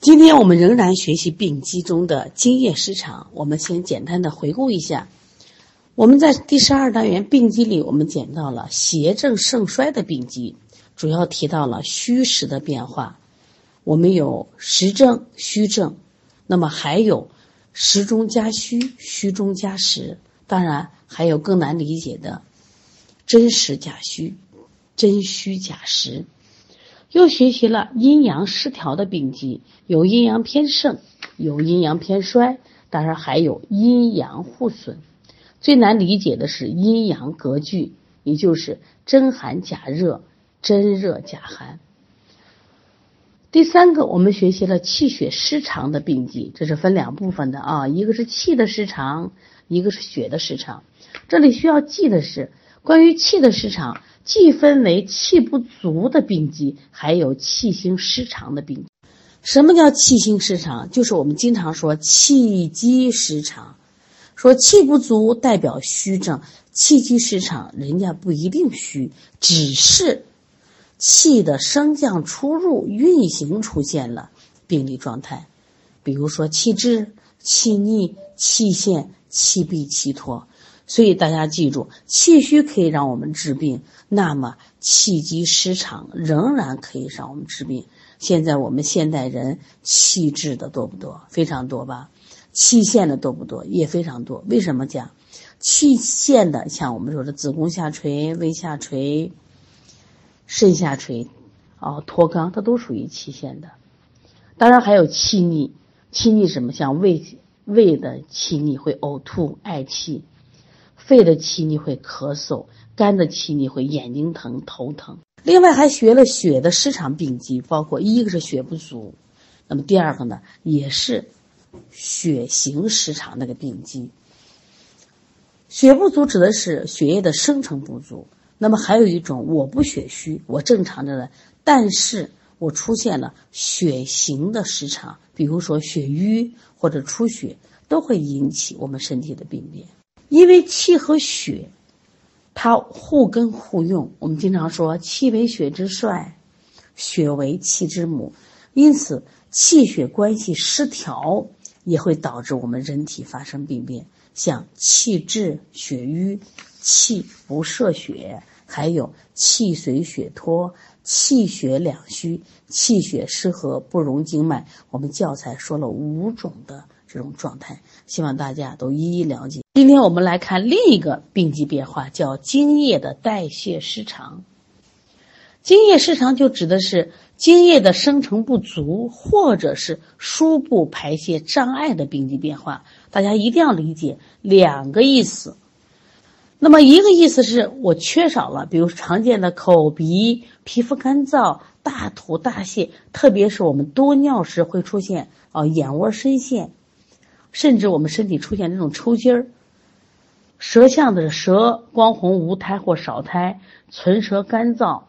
今天我们仍然学习病机中的津液失常。我们先简单的回顾一下，我们在第十二单元病机里，我们讲到了邪正盛衰的病机，主要提到了虚实的变化。我们有实证、虚证，那么还有实中加虚、虚中加实，当然还有更难理解的真实假虚、真虚假实。又学习了阴阳失调的病机，有阴阳偏盛，有阴阳偏衰，当然还有阴阳互损。最难理解的是阴阳隔拒，也就是真寒假热、真热假寒。第三个，我们学习了气血失常的病机，这是分两部分的啊，一个是气的失常，一个是血的失常。这里需要记的是，关于气的失常。既分为气不足的病机，还有气行失常的病。什么叫气行失常？就是我们经常说气机失常，说气不足代表虚症，气机失常人家不一定虚，只是气的升降出入运行出现了病理状态，比如说气滞、气逆、气陷、气闭、气脱。所以大家记住，气虚可以让我们治病，那么气机失常仍然可以让我们治病。现在我们现代人气滞的多不多？非常多吧？气陷的多不多？也非常多。为什么讲气陷的？像我们说的子宫下垂、胃下垂、肾下垂，哦，脱肛，它都属于气陷的。当然还有气逆，气逆什么？像胃胃的气逆会呕吐、嗳气。肺的气你会咳嗽，肝的气你会眼睛疼、头疼。另外还学了血的失常病机，包括一个是血不足，那么第二个呢也是血型失常那个病机。血不足指的是血液的生成不足，那么还有一种我不血虚，我正常着的，但是我出现了血型的失常，比如说血瘀或者出血，都会引起我们身体的病变。因为气和血，它互根互用。我们经常说气为血之帅，血为气之母，因此气血关系失调也会导致我们人体发生病变，像气滞、血瘀、气不摄血，还有气随血脱、气血两虚、气血失和不容经脉。我们教材说了五种的这种状态，希望大家都一一了解。今天我们来看另一个病机变化，叫精液的代谢失常。精液失常就指的是精液的生成不足，或者是输布排泄障碍的病机变化。大家一定要理解两个意思。那么一个意思是我缺少了，比如常见的口鼻皮肤干燥、大吐大泻，特别是我们多尿时会出现啊眼窝深陷，甚至我们身体出现这种抽筋儿。舌象的是舌光红无苔或少苔，唇舌干燥，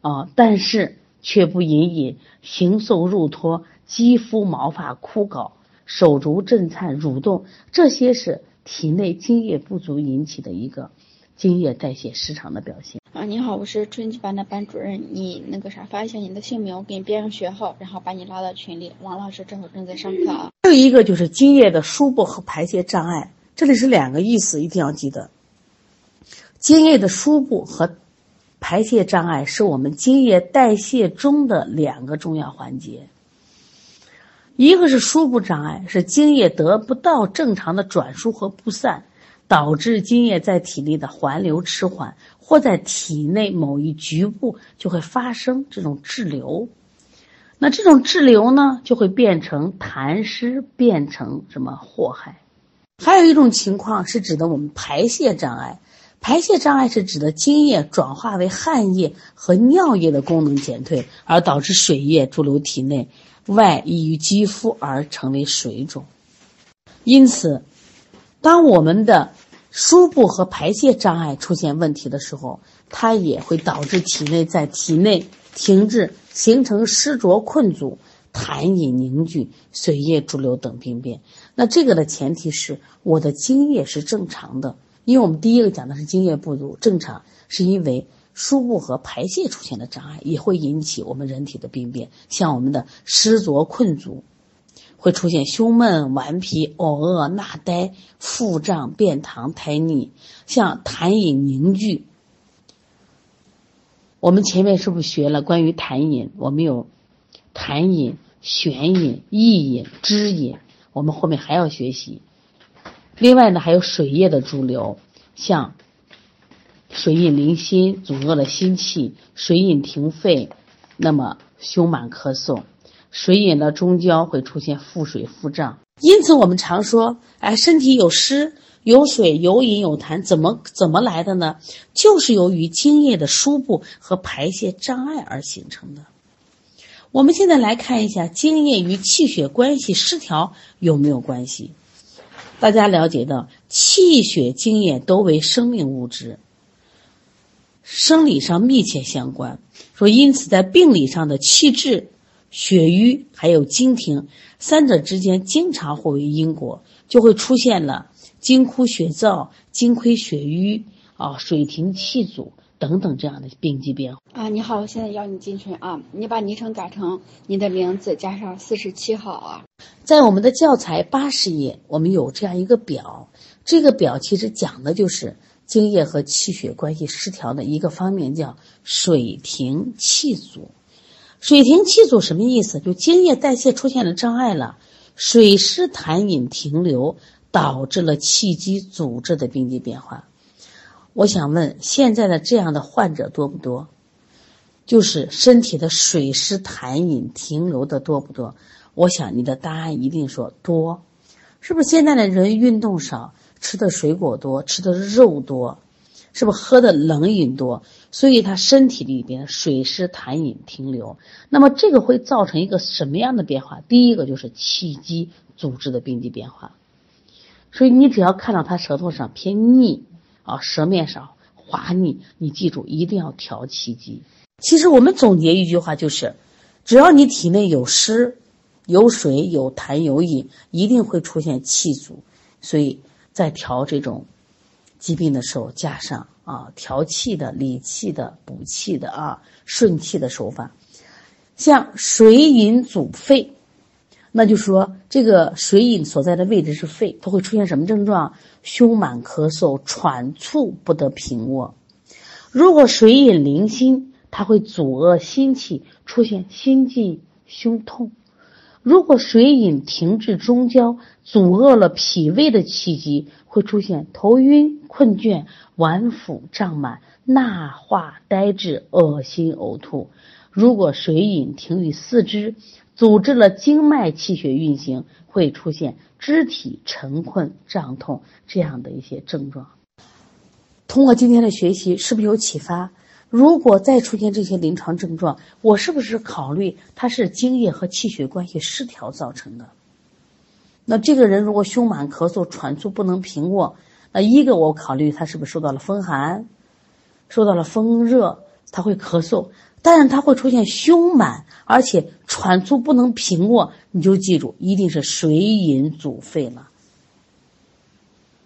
啊，但是却不隐隐，形瘦肉脱，肌肤毛发枯槁，手足震颤蠕动，这些是体内津液不足引起的一个津液代谢失常的表现。啊，你好，我是春季班的班主任，你那个啥发一下你的姓名，我给你编上学号，然后把你拉到群里。王老师正好正在上课啊。还有一个就是津液的输布和排泄障碍。这里是两个意思，一定要记得。津液的输布和排泄障碍是我们津液代谢中的两个重要环节。一个是输布障碍，是津液得不到正常的转输和布散，导致津液在体内的环流迟缓，或在体内某一局部就会发生这种滞留。那这种滞留呢，就会变成痰湿，变成什么祸害？还有一种情况是指的我们排泄障碍，排泄障碍是指的精液转化为汗液和尿液的功能减退，而导致水液驻留体内，外溢于肌肤而成为水肿。因此，当我们的输布和排泄障碍出现问题的时候，它也会导致体内在体内停滞，形成湿浊困阻。痰饮凝聚、水液潴留等病变，那这个的前提是我的津液是正常的，因为我们第一个讲的是津液不足，正常是因为输布和排泄出现的障碍，也会引起我们人体的病变，像我们的湿浊困阻会出现胸闷、顽皮、呕恶、纳呆、腹胀、便溏、苔腻，像痰饮凝聚。我们前面是不是学了关于痰饮？我们有痰饮、悬饮、意饮、汁饮，我们后面还要学习。另外呢，还有水液的驻留，像水饮凝心，阻遏了心气；水饮停肺，那么胸满咳嗽；水饮的中焦会出现腹水、腹胀。因此，我们常说，哎，身体有湿、有水、有饮、有痰，怎么怎么来的呢？就是由于津液的输布和排泄障碍而形成的。我们现在来看一下，精液与气血关系失调有没有关系？大家了解到，气血精液都为生命物质，生理上密切相关。说，因此在病理上的气滞、血瘀还有经停三者之间，经常互为因果，就会出现了精枯血燥、精亏血瘀啊、水停气阻等等这样的病机变化。啊，你好，我现在邀你进群啊，你把昵称改成你的名字加上四十七号啊。在我们的教材八十页，我们有这样一个表，这个表其实讲的就是精液和气血关系失调的一个方面，叫水停气阻。水停气阻什么意思？就精液代谢出现了障碍了，水湿痰饮停留，导致了气机阻滞的病机变化。我想问，现在的这样的患者多不多？就是身体的水湿痰饮停留的多不多？我想你的答案一定说多，是不是现在的人运动少，吃的水果多，吃的肉多，是不是喝的冷饮多？所以他身体里边水湿痰饮停留，那么这个会造成一个什么样的变化？第一个就是气机阻滞的病机变化。所以你只要看到他舌头上偏腻啊，舌面上滑腻，你记住一定要调气机。其实我们总结一句话就是，只要你体内有湿。有水有痰有饮，一定会出现气阻，所以在调这种疾病的时候，加上啊调气的、理气的、补气的啊顺气的手法。像水饮阻肺，那就说这个水饮所在的位置是肺，它会出现什么症状？胸满咳嗽、喘促不得平卧。如果水饮凝心，它会阻遏心气，出现心悸、胸痛。如果水饮停滞中焦，阻遏了脾胃的气机，会出现头晕、困倦、脘腹胀满、纳化呆滞、恶心呕吐。如果水饮停于四肢，阻滞了经脉气血运行，会出现肢体沉困、胀痛这样的一些症状。通过今天的学习，是不是有启发？如果再出现这些临床症状，我是不是考虑它是津液和气血关系失调造成的？那这个人如果胸满咳嗽、喘促不能平卧，那一个我考虑他是不是受到了风寒，受到了风热，他会咳嗽，但是他会出现胸满，而且喘促不能平卧，你就记住，一定是水饮阻肺了。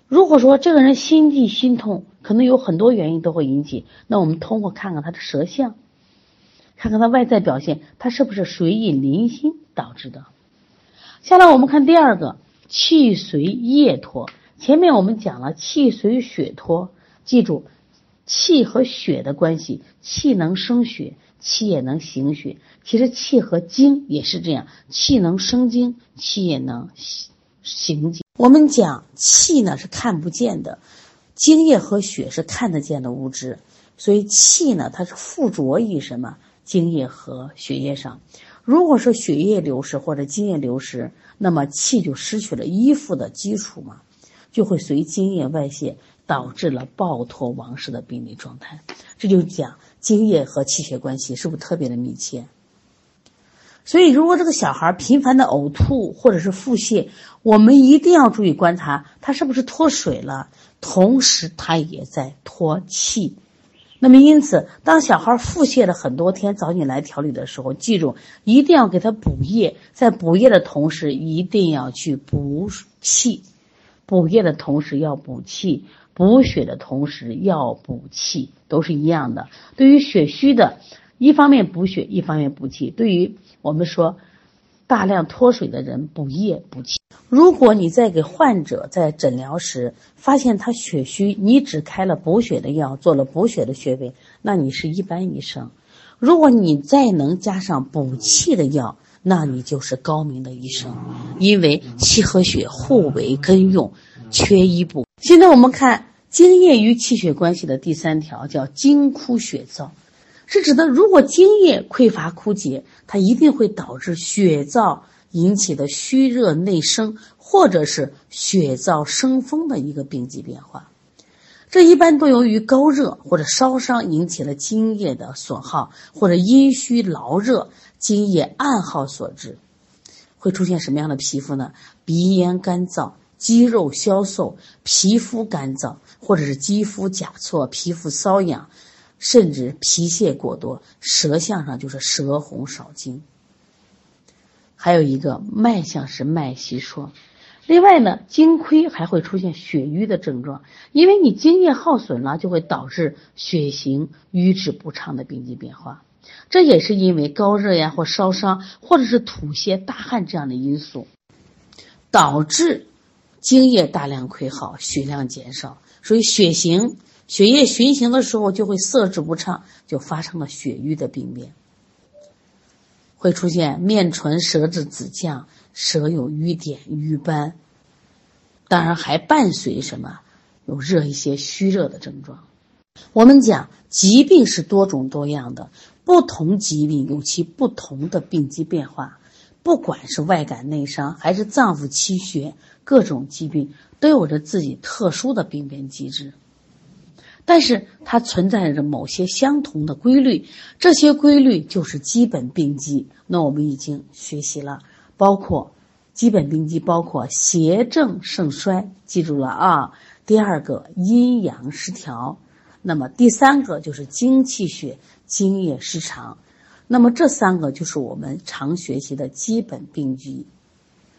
如果说这个人心悸心痛，可能有很多原因都会引起。那我们通过看看他的舌象，看看他外在表现，他是不是水饮凝心导致的？下来我们看第二个，气随液脱。前面我们讲了气随血脱，记住气和血的关系，气能生血，气也能行血。其实气和精也是这样，气能生精，气也能行精。我们讲气呢是看不见的，精液和血是看得见的物质，所以气呢它是附着于什么精液和血液上。如果说血液流失或者精液流失，那么气就失去了依附的基础嘛，就会随精液外泄，导致了暴脱亡失的病理状态。这就讲精液和气血关系是不是特别的密切？所以，如果这个小孩频繁的呕吐或者是腹泻，我们一定要注意观察他是不是脱水了，同时他也在脱气。那么，因此，当小孩腹泻了很多天，找你来调理的时候，记住一定要给他补液，在补液的同时，一定要去补气。补液的同时要补气，补血的同时要补气，都是一样的。对于血虚的，一方面补血，一方面补气。对于我们说，大量脱水的人补液补气。如果你在给患者在诊疗时发现他血虚，你只开了补血的药，做了补血的穴位，那你是一般医生；如果你再能加上补气的药，那你就是高明的医生。因为气和血互为根用，缺一不。现在我们看津液与气血关系的第三条，叫津枯血燥。是指的，如果津液匮乏枯竭，它一定会导致血燥引起的虚热内生，或者是血燥生风的一个病机变化。这一般都由于高热或者烧伤引起了津液的损耗，或者阴虚劳热、津液暗耗所致，会出现什么样的皮肤呢？鼻咽干燥、肌肉消瘦、皮肤干燥，或者是肌肤甲错、皮肤瘙痒。甚至皮屑过多，舌象上就是舌红少津。还有一个脉象是脉细数。另外呢，精亏还会出现血瘀的症状，因为你津液耗损了，就会导致血行瘀滞不畅的病机变化。这也是因为高热呀或烧伤，或者是吐泻大汗这样的因素，导致津液大量亏耗，血量减少，所以血行。血液循行的时候就会色质不畅，就发生了血瘀的病变，会出现面唇、舌质紫绛，舌有瘀点、瘀斑，当然还伴随什么有热一些虚热的症状。我们讲疾病是多种多样的，不同疾病有其不同的病机变化，不管是外感内伤还是脏腑气血，各种疾病都有着自己特殊的病变机制。但是它存在着某些相同的规律，这些规律就是基本病机。那我们已经学习了，包括基本病机，包括邪正盛衰，记住了啊。第二个阴阳失调，那么第三个就是精气血、精液失常。那么这三个就是我们常学习的基本病机，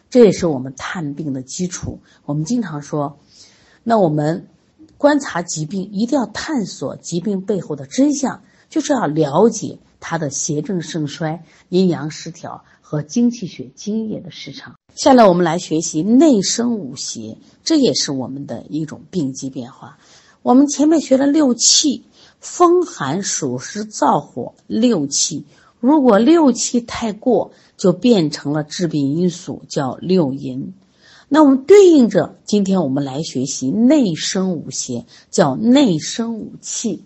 这也是我们探病的基础。我们经常说，那我们。观察疾病一定要探索疾病背后的真相，就是要了解它的邪正盛衰、阴阳失调和精气血津液的失常。下来我们来学习内生五邪，这也是我们的一种病机变化。我们前面学了六气：风寒暑湿燥火六气。如果六气太过，就变成了致病因素，叫六淫。那我们对应着，今天我们来学习内生五邪，叫内生五气。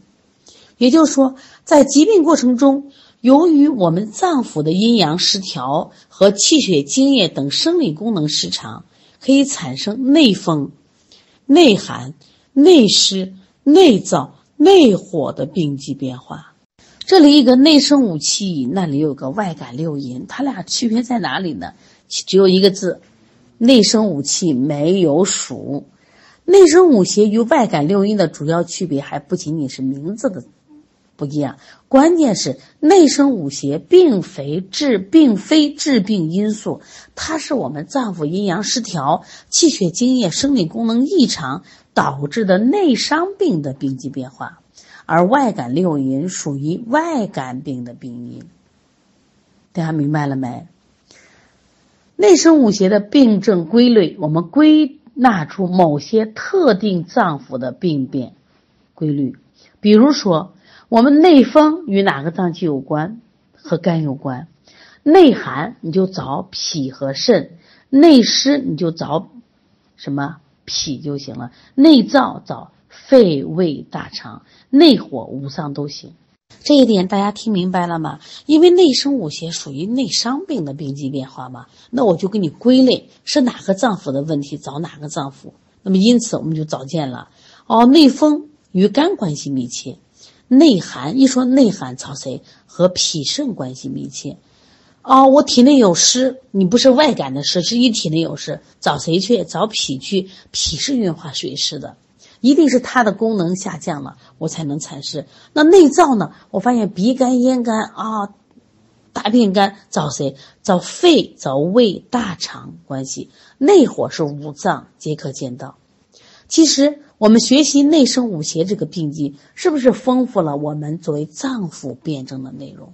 也就是说，在疾病过程中，由于我们脏腑的阴阳失调和气血津液等生理功能失常，可以产生内风、内寒、内湿、内燥、内火的病机变化。这里一个内生五气，那里有个外感六淫，它俩区别在哪里呢？只有一个字。内生五气没有属，内生五邪与外感六阴的主要区别还不仅仅是名字的不一样，关键是内生五邪并非治并非致病因素，它是我们脏腑阴阳失调、气血津液生理功能异常导致的内伤病的病机变化，而外感六淫属于外感病的病因，大家明白了没？内生五邪的病症规律，我们归纳出某些特定脏腑的病变规律。比如说，我们内风与哪个脏器有关？和肝有关。内寒你就找脾和肾，内湿你就找什么脾就行了。内燥找肺胃大肠，内火五脏都行。这一点大家听明白了吗？因为内生五邪属于内伤病的病机变化嘛，那我就给你归类是哪个脏腑的问题找哪个脏腑。那么因此我们就找见了哦，内风与肝关系密切，内寒一说内寒找谁？和脾肾关系密切。哦，我体内有湿，你不是外感的湿，是你体内有湿，找谁去？找脾去，脾是运化水湿的。一定是它的功能下降了，我才能产湿。那内燥呢？我发现鼻干、咽干啊，大便干，找谁？找肺、找胃、大肠关系。内火是五脏皆可见到。其实我们学习内生五邪这个病机，是不是丰富了我们作为脏腑辩证的内容？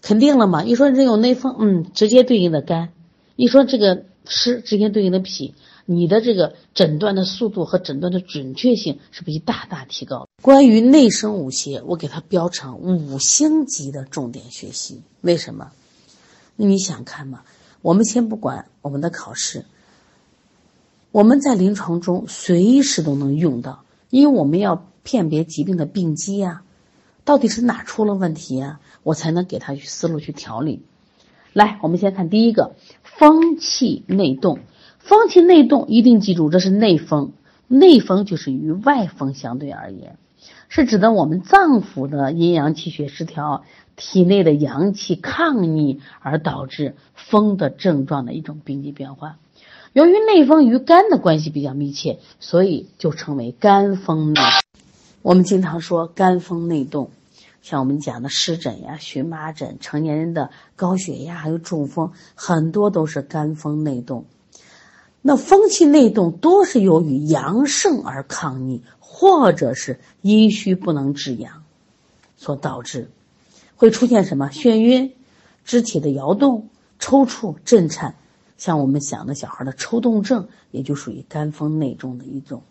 肯定了嘛？一说人有内风，嗯，直接对应的肝；一说这个湿，直接对应的脾。你的这个诊断的速度和诊断的准确性是不是大大提高？关于内生五邪，我给它标成五星级的重点学习。为什么？那你想看嘛？我们先不管我们的考试，我们在临床中随时都能用到，因为我们要辨别疾病的病机呀，到底是哪出了问题呀，我才能给他去思路去调理。来，我们先看第一个，风气内动。风气内动，一定记住，这是内风。内风就是与外风相对而言，是指的我们脏腑的阴阳气血失调，体内的阳气抗逆而导致风的症状的一种病机变化。由于内风与肝的关系比较密切，所以就称为肝风内。我们经常说肝风内动，像我们讲的湿疹呀、荨麻疹、成年人的高血压还有中风，很多都是肝风内动。那风气内动多是由于阳盛而抗逆，或者是阴虚不能制阳所导致，会出现什么眩晕、肢体的摇动、抽搐、震颤，像我们想的小孩的抽动症，也就属于肝风内动的一种。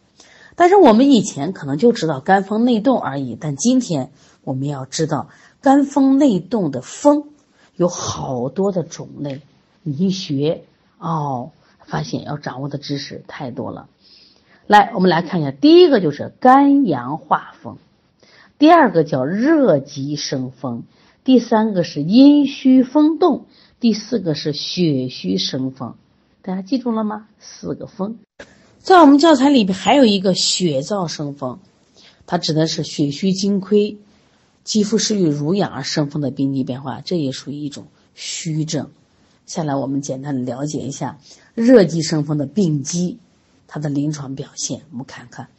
但是我们以前可能就知道肝风内动而已，但今天我们要知道肝风内动的风有好多的种类，你一学哦。发现要掌握的知识太多了，来，我们来看一下，第一个就是肝阳化风，第二个叫热极生风，第三个是阴虚风动，第四个是血虚生风，大家记住了吗？四个风，在我们教材里边还有一个血燥生风，它指的是血虚精亏、肌肤失去濡养而生风的病机变化，这也属于一种虚症。下来我们简单的了解一下热极生风的病机，它的临床表现。我们看看，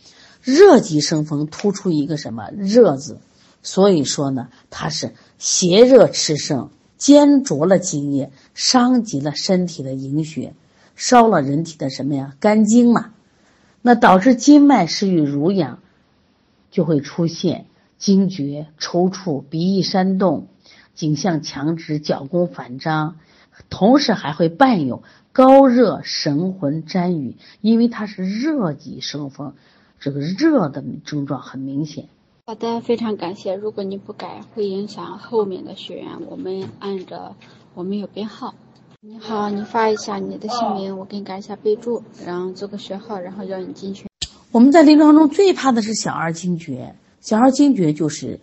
热极生风突出一个什么热字，所以说呢，它是邪热炽盛，煎灼了津液，伤及了身体的营血，烧了人体的什么呀肝经嘛，那导致经脉失于濡养，就会出现惊厥、抽搐、鼻翼煽动、颈项强直、脚弓反张。同时还会伴有高热、神魂沾雨，因为它是热极生风，这个热的症状很明显。好的，非常感谢。如果你不改，会影响后面的学员。我们按着我们有编号。你好，你发一下你的姓名，我给你改一下备注，然后做个学号，然后让你进去。我们在临床中最怕的是小儿惊厥，小儿惊厥就是。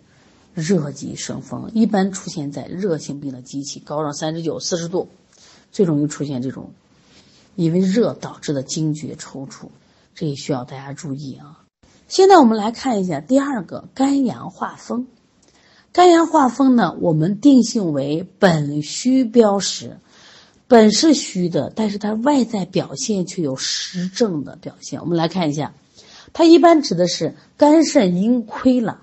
热极生风，一般出现在热性病的机器，高上三十九、四十度，最容易出现这种因为热导致的惊厥抽搐，这也需要大家注意啊。现在我们来看一下第二个肝阳化风。肝阳化风呢，我们定性为本虚标实，本是虚的，但是它外在表现却有实症的表现。我们来看一下，它一般指的是肝肾阴亏了。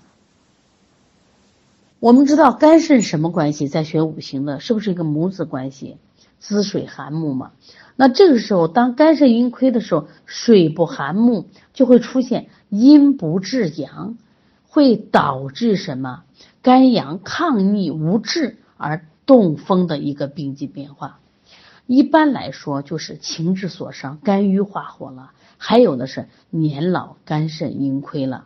我们知道肝肾什么关系？在学五行的，是不是一个母子关系？滋水涵木嘛。那这个时候，当肝肾阴亏的时候，水不涵木，就会出现阴不制阳，会导致什么？肝阳抗逆无治而动风的一个病机变化。一般来说，就是情志所伤，肝郁化火了；还有的是年老肝肾阴亏了。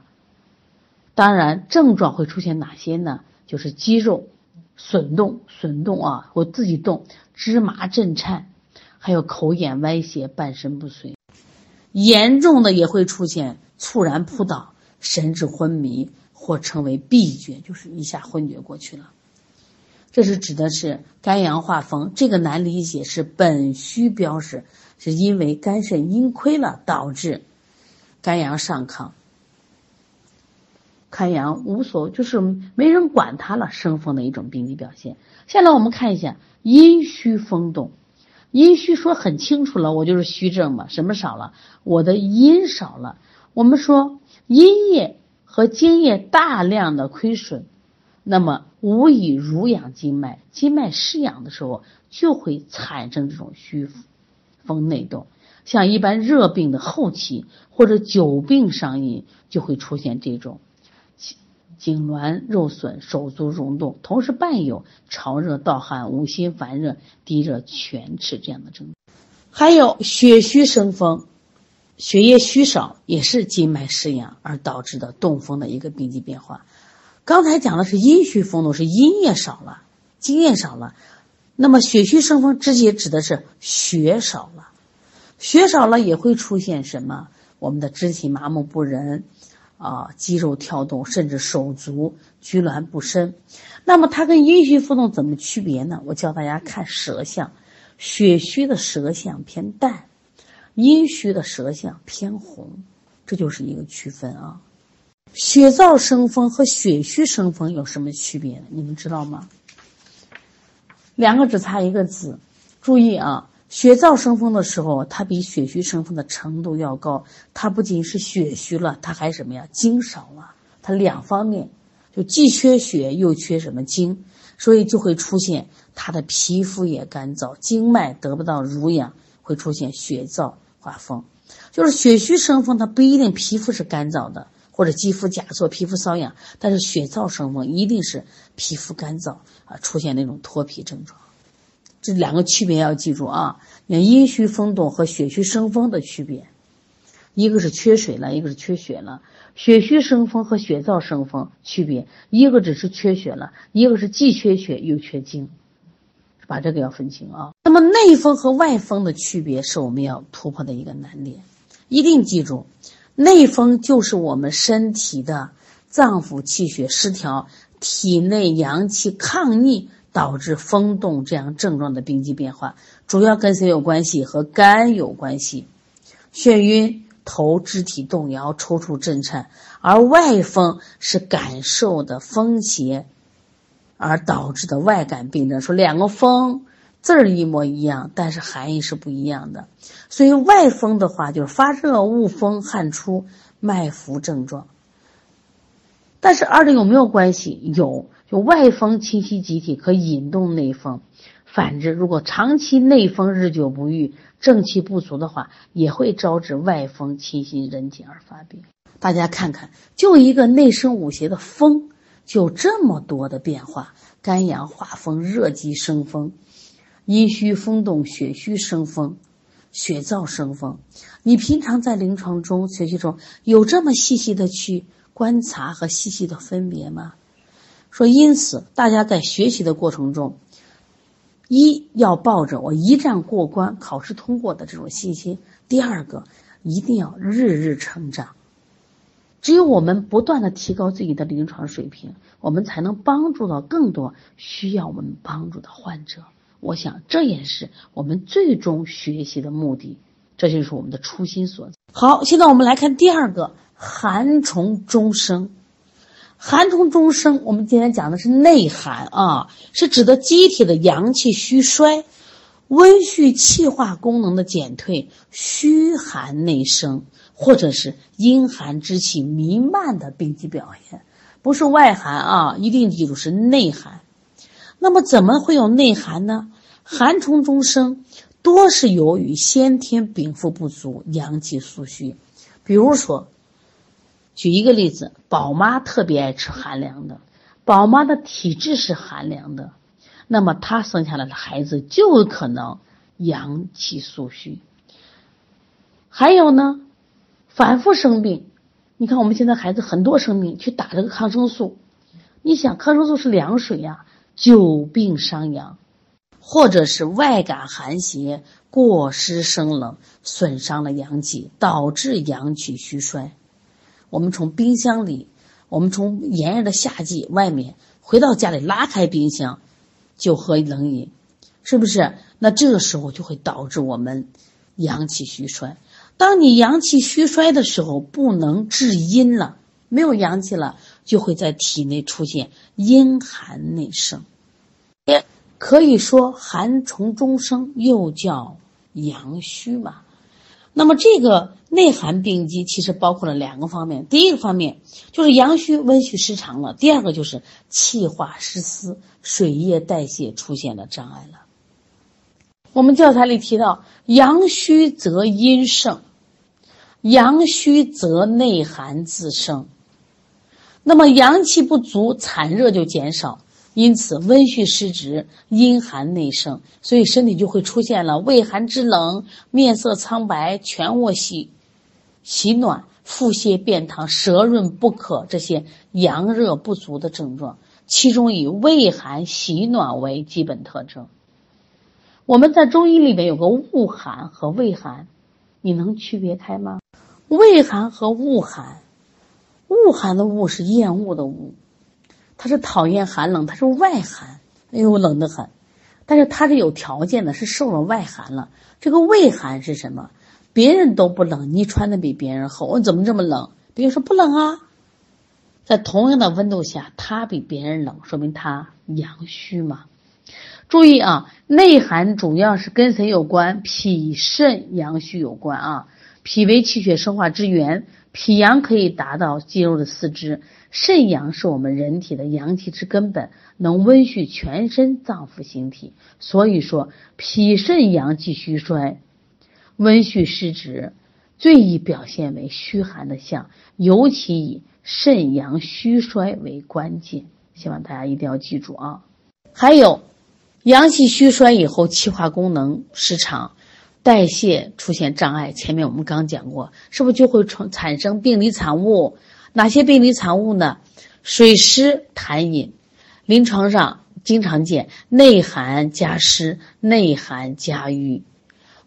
当然，症状会出现哪些呢？就是肌肉损动、损动啊，或自己动，芝麻震颤，还有口眼歪斜、半身不遂。严重的也会出现猝然扑倒、神志昏迷，或称为闭厥，就是一下昏厥过去了。这是指的是肝阳化风，这个难理解，是本虚标识，是因为肝肾阴亏了，导致肝阳上亢。开阳无所，就是没人管它了，生风的一种病理表现。下来我们看一下阴虚风动，阴虚说很清楚了，我就是虚症嘛，什么少了？我的阴少了。我们说阴液和精液大量的亏损，那么无以濡养经脉，经脉失养的时候，就会产生这种虚风内动。像一般热病的后期或者久病伤阴，就会出现这种。痉挛、肉损、手足蠕动，同时伴有潮热、盗汗、恶心、烦热、低热、全赤这样的症状。还有血虚生风，血液虚少也是经脉失养而导致的动风的一个病机变化。刚才讲的是阴虚风动，是阴液少了，津液少了。那么血虚生风，直接指的是血少了，血少了也会出现什么？我们的肢体麻木不仁，啊，肌肉跳动，甚至手足拘挛不伸。那么它跟阴虚风动怎么区别呢？我教大家看舌象，血虚的舌象偏淡，阴虚的舌象偏红，这就是一个区分啊。血燥生风和血虚生风有什么区别？你们知道吗？两个只差一个字，注意啊！血燥生风的时候，它比血虚生风的程度要高。它不仅是血虚了，它还什么呀？精少了。它两方面，就既缺血又缺什么精，所以就会出现它的皮肤也干燥，经脉得不到濡养，会出现血燥化风。就是血虚生风，它不一定皮肤是干燥的。或者肌肤假痤、皮肤瘙痒，但是血燥生风一定是皮肤干燥啊，出现那种脱皮症状。这两个区别要记住啊，你看阴虚风动和血虚生风的区别，一个是缺水了，一个是缺血了。血虚生风和血燥生风区别，一个只是缺血了，一个是既缺血又缺精，把这个要分清啊。那么内风和外风的区别是我们要突破的一个难点，一定记住。内风就是我们身体的脏腑气血失调，体内阳气抗逆导致风动这样症状的病机变化，主要跟谁有关系？和肝有关系，眩晕、头肢体动摇、抽搐震颤；而外风是感受的风邪而导致的外感病症。说两个风。字儿一模一样，但是含义是不一样的。所以外风的话，就是发热、恶风、汗出、脉浮症状。但是二者有没有关系？有，就外风侵袭机体可引动内风。反之，如果长期内风日久不愈，正气不足的话，也会招致外风侵袭人体而发病。大家看看，就一个内生五邪的风，就这么多的变化：肝阳化风，热极生风。阴虚风动，血虚生风，血燥生风。你平常在临床中学习中有这么细细的去观察和细细的分别吗？说，因此大家在学习的过程中，一要抱着我一战过关、考试通过的这种信心；第二个，一定要日日成长。只有我们不断的提高自己的临床水平，我们才能帮助到更多需要我们帮助的患者。我想，这也是我们最终学习的目的，这就是我们的初心所在。好，现在我们来看第二个寒虫终生。寒虫终生，我们今天讲的是内寒啊，是指的机体的阳气虚衰、温煦气化功能的减退，虚寒内生，或者是阴寒之气弥漫的病机表现，不是外寒啊，一定记住是内寒。那么怎么会有内寒呢？寒虫终生，多是由于先天禀赋不足，阳气素虚。比如说，举一个例子，宝妈特别爱吃寒凉的，宝妈的体质是寒凉的，那么她生下来的孩子就有可能阳气素虚。还有呢，反复生病，你看我们现在孩子很多生病，去打这个抗生素，你想抗生素是凉水呀。久病伤阳，或者是外感寒邪过湿生冷，损伤了阳气，导致阳气虚衰。我们从冰箱里，我们从炎热的夏季外面回到家里，拉开冰箱就喝冷饮，是不是？那这个时候就会导致我们阳气虚衰。当你阳气虚衰的时候，不能治阴了，没有阳气了，就会在体内出现阴寒内生。也可以说寒从中生，又叫阳虚嘛。那么这个内寒病机其实包括了两个方面，第一个方面就是阳虚温煦失常了，第二个就是气化失司，水液代谢出现了障碍了。我们教材里提到，阳虚则阴盛，阳虚则内寒自生。那么阳气不足，产热就减少，因此温煦失职，阴寒内盛，所以身体就会出现了畏寒肢冷、面色苍白、全卧喜喜暖、腹泻便溏、舌润不渴这些阳热不足的症状。其中以畏寒喜暖为基本特征。我们在中医里面有个恶寒和畏寒，你能区别开吗？畏寒和恶寒，恶寒的恶是厌恶的恶，它是讨厌寒冷，它是外寒，哎呦冷得很。但是它是有条件的，是受了外寒了。这个畏寒是什么？别人都不冷，你穿的比别人厚，我怎么这么冷？别人说不冷啊。在同样的温度下，他比别人冷，说明他阳虚嘛。注意啊，内寒主要是跟谁有关？脾肾阳虚有关啊。脾为气血生化之源，脾阳可以达到肌肉的四肢，肾阳是我们人体的阳气之根本，能温煦全身脏腑形体。所以说，脾肾阳气虚衰、温煦失职，最易表现为虚寒的象，尤其以。肾阳虚衰为关键，希望大家一定要记住啊！还有，阳气虚衰以后，气化功能失常，代谢出现障碍。前面我们刚讲过，是不是就会产产生病理产物？哪些病理产物呢？水湿痰饮，临床上经常见内寒加湿，内寒加瘀。《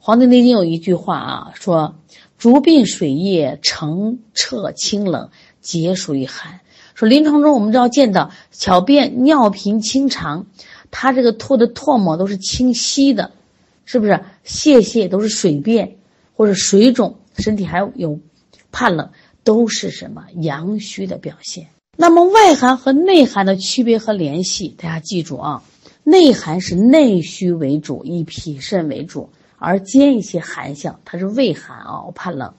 黄帝内经》有一句话啊，说：“竹病水液澄澈清冷。”皆属于寒。说临床中我们知道见到小便尿频清长，它这个吐的唾沫都是清稀的，是不是？泄泻都是水便或者水肿，身体还有怕冷，都是什么阳虚的表现？那么外寒和内寒的区别和联系，大家记住啊，内寒是内虚为主，以脾肾为主，而兼一些寒象，它是畏寒啊，我怕冷；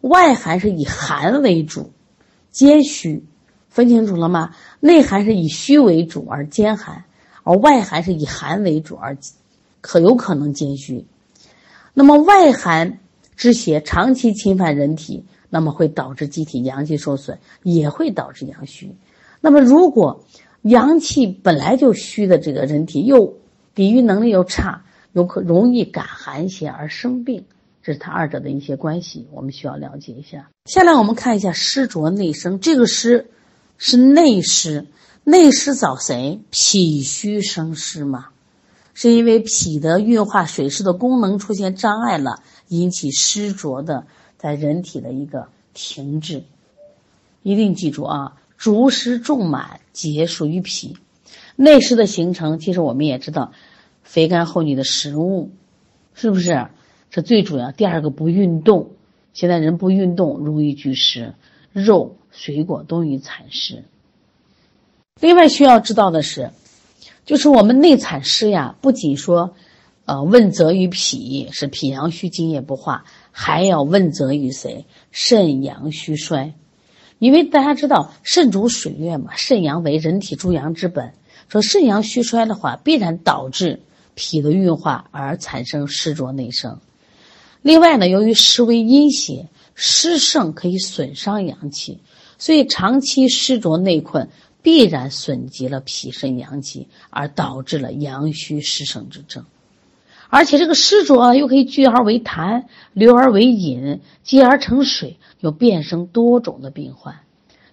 外寒是以寒为主。兼虚，分清楚了吗？内寒是以虚为主而兼寒，而外寒是以寒为主而可有可能兼虚。那么外寒之邪长期侵犯人体，那么会导致机体阳气受损，也会导致阳虚。那么如果阳气本来就虚的这个人体，又抵御能力又差，有可容易感寒邪而生病。这是它二者的一些关系，我们需要了解一下。下来我们看一下湿浊内生，这个湿是内湿，内湿找谁？脾虚生湿嘛，是因为脾的运化水湿的功能出现障碍了，引起湿浊的在人体的一个停滞。一定记住啊，浊湿重满皆属于脾。内湿的形成，其实我们也知道，肥甘厚腻的食物，是不是？这最主要。第二个不运动，现在人不运动容易聚湿，肉、水果都易产湿。另外需要知道的是，就是我们内产湿呀，不仅说，呃，问责于脾，是脾阳虚津液不化，还要问责于谁？肾阳虚衰。因为大家知道肾主水液嘛，肾阳为人体诸阳之本，说肾阳虚衰的话，必然导致脾的运化而产生湿浊内生。另外呢，由于湿为阴邪，湿盛可以损伤阳气，所以长期湿浊内困，必然损及了脾肾阳气，而导致了阳虚湿盛之症。而且这个湿浊又可以聚而为痰，流而为饮，积而成水，又变生多种的病患。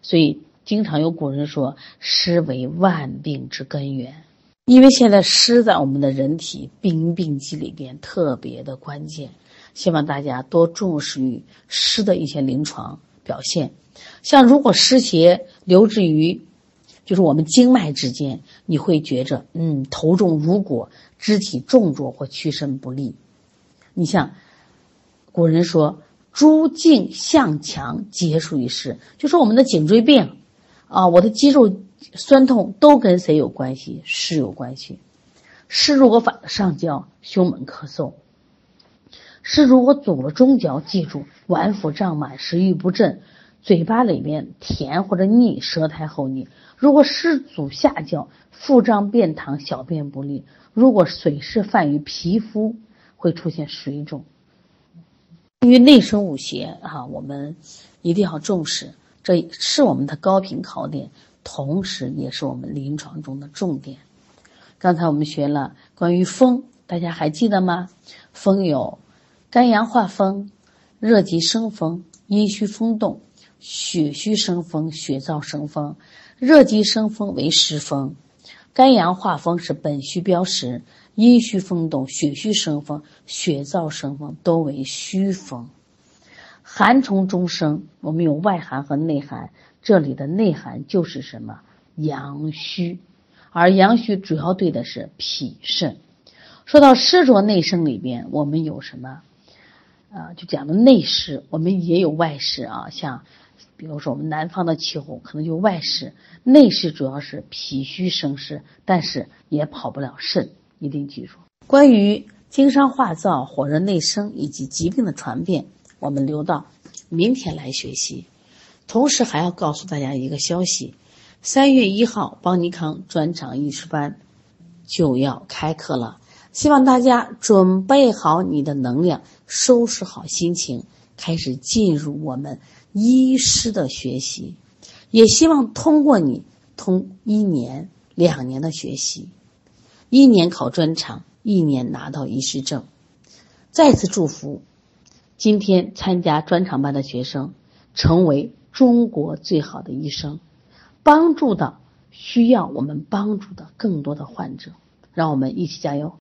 所以经常有古人说，湿为万病之根源。因为现在湿在我们的人体病病机里边特别的关键。希望大家多重视于湿的一些临床表现，像如果湿邪留置于，就是我们经脉之间，你会觉着嗯头重如裹，肢体重浊或屈伸不利。你像古人说诸颈向强皆属于湿，就说我们的颈椎病啊，我的肌肉酸痛都跟谁有关系？湿有关系。湿如果反了上焦，胸闷咳嗽。湿如果阻了中焦，记住脘腹胀满，食欲不振，嘴巴里面甜或者腻，舌苔厚腻。如果湿阻下焦，腹胀便溏，小便不利。如果水湿泛于皮肤，会出现水肿。因为内生五邪啊，我们一定要重视。这是我们的高频考点，同时也是我们临床中的重点。刚才我们学了关于风，大家还记得吗？风有肝阳化风、热极生风、阴虚风动、血虚生风、血燥生风。热极生风为实风，肝阳化风是本虚标实，阴虚风动、血虚生风、血燥生风都为虚风。寒从中生，我们有外寒和内寒，这里的内涵就是什么？阳虚。而阳虚主要对的是脾肾。说到湿浊内生里边，我们有什么？啊，就讲的内湿，我们也有外湿啊。像比如说我们南方的气候，可能就外湿，内湿主要是脾虚生湿，但是也跑不了肾，一定记住。关于经伤化燥、火热内生以及疾病的传变，我们留到明天来学习。同时还要告诉大家一个消息。三月一号，邦尼康专场医师班就要开课了，希望大家准备好你的能量，收拾好心情，开始进入我们医师的学习。也希望通过你通一年、两年的学习，一年考专场，一年拿到医师证。再次祝福今天参加专场班的学生，成为中国最好的医生。帮助到需要我们帮助的更多的患者，让我们一起加油。